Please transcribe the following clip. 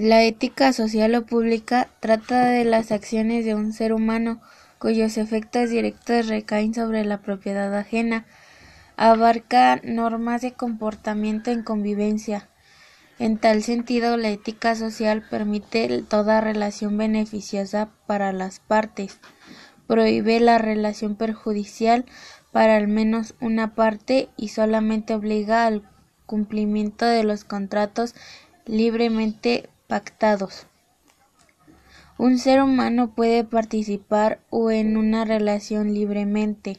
La ética social o pública trata de las acciones de un ser humano cuyos efectos directos recaen sobre la propiedad ajena. Abarca normas de comportamiento en convivencia. En tal sentido, la ética social permite toda relación beneficiosa para las partes, prohíbe la relación perjudicial para al menos una parte y solamente obliga al cumplimiento de los contratos libremente pactados. Un ser humano puede participar o en una relación libremente